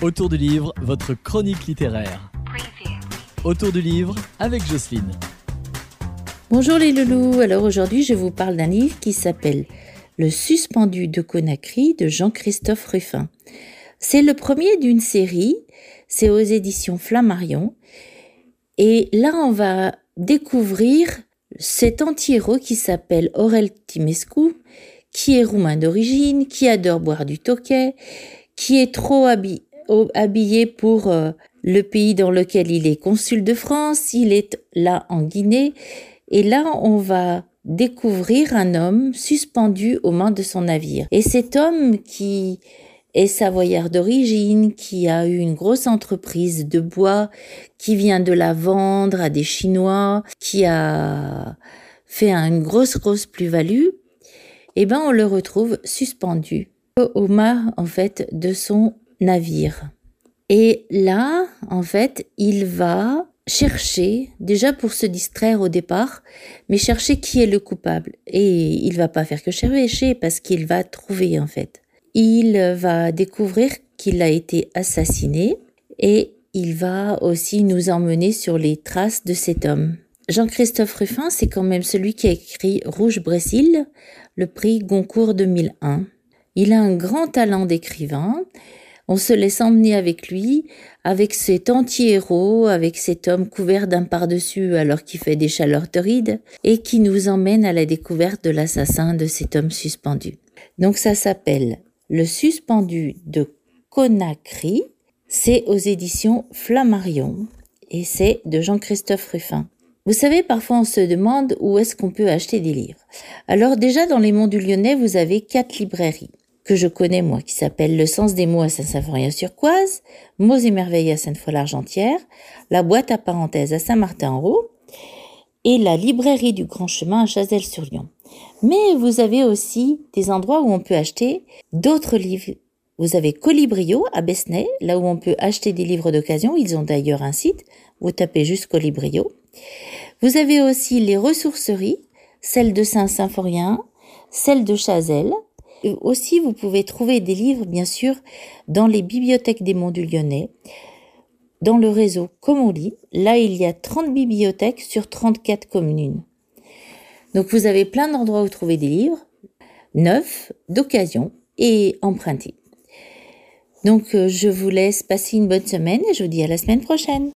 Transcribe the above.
Autour du livre, votre chronique littéraire. Autour du livre avec Jocelyne. Bonjour les loulous, alors aujourd'hui je vous parle d'un livre qui s'appelle Le suspendu de Conakry de Jean-Christophe Ruffin. C'est le premier d'une série, c'est aux éditions Flammarion. Et là on va découvrir cet anti-héros qui s'appelle Aurel Timescu, qui est roumain d'origine, qui adore boire du toquet, qui est trop habillé habillé pour euh, le pays dans lequel il est consul de France, il est là en Guinée, et là on va découvrir un homme suspendu aux mains de son navire. Et cet homme qui est savoyard d'origine, qui a eu une grosse entreprise de bois, qui vient de la vendre à des Chinois, qui a fait une grosse, grosse plus-value, eh ben, on le retrouve suspendu au mât, en fait, de son navire. Et là, en fait, il va chercher, déjà pour se distraire au départ, mais chercher qui est le coupable. Et il va pas faire que chercher parce qu'il va trouver, en fait. Il va découvrir qu'il a été assassiné et il va aussi nous emmener sur les traces de cet homme. Jean-Christophe Ruffin, c'est quand même celui qui a écrit Rouge Brésil, le prix Goncourt 2001. Il a un grand talent d'écrivain on se laisse emmener avec lui, avec cet anti-héros, avec cet homme couvert d'un par-dessus alors qu'il fait des chaleurs torrides, et qui nous emmène à la découverte de l'assassin de cet homme suspendu. Donc ça s'appelle Le suspendu de Conakry, c'est aux éditions Flammarion, et c'est de Jean-Christophe Ruffin. Vous savez, parfois on se demande où est-ce qu'on peut acheter des livres. Alors déjà dans les monts du Lyonnais, vous avez quatre librairies que je connais moi, qui s'appelle Le sens des mots à Saint-Symphorien-sur-Coise, Mots et merveilles à Sainte-Foy-l'Argentière, La boîte à parenthèses à Saint-Martin-en-Haut et la librairie du Grand Chemin à Chazelles-sur-Lyon. Mais vous avez aussi des endroits où on peut acheter d'autres livres. Vous avez Colibrio à Besnay, là où on peut acheter des livres d'occasion. Ils ont d'ailleurs un site. Vous tapez juste Colibrio. Vous avez aussi les ressourceries, celle de Saint-Symphorien, celle de Chazelles, aussi, vous pouvez trouver des livres, bien sûr, dans les bibliothèques des Monts du Lyonnais, dans le réseau Comoli. Là, il y a 30 bibliothèques sur 34 communes. Donc, vous avez plein d'endroits où trouver des livres, neufs, d'occasion et empruntés. Donc, euh, je vous laisse passer une bonne semaine et je vous dis à la semaine prochaine.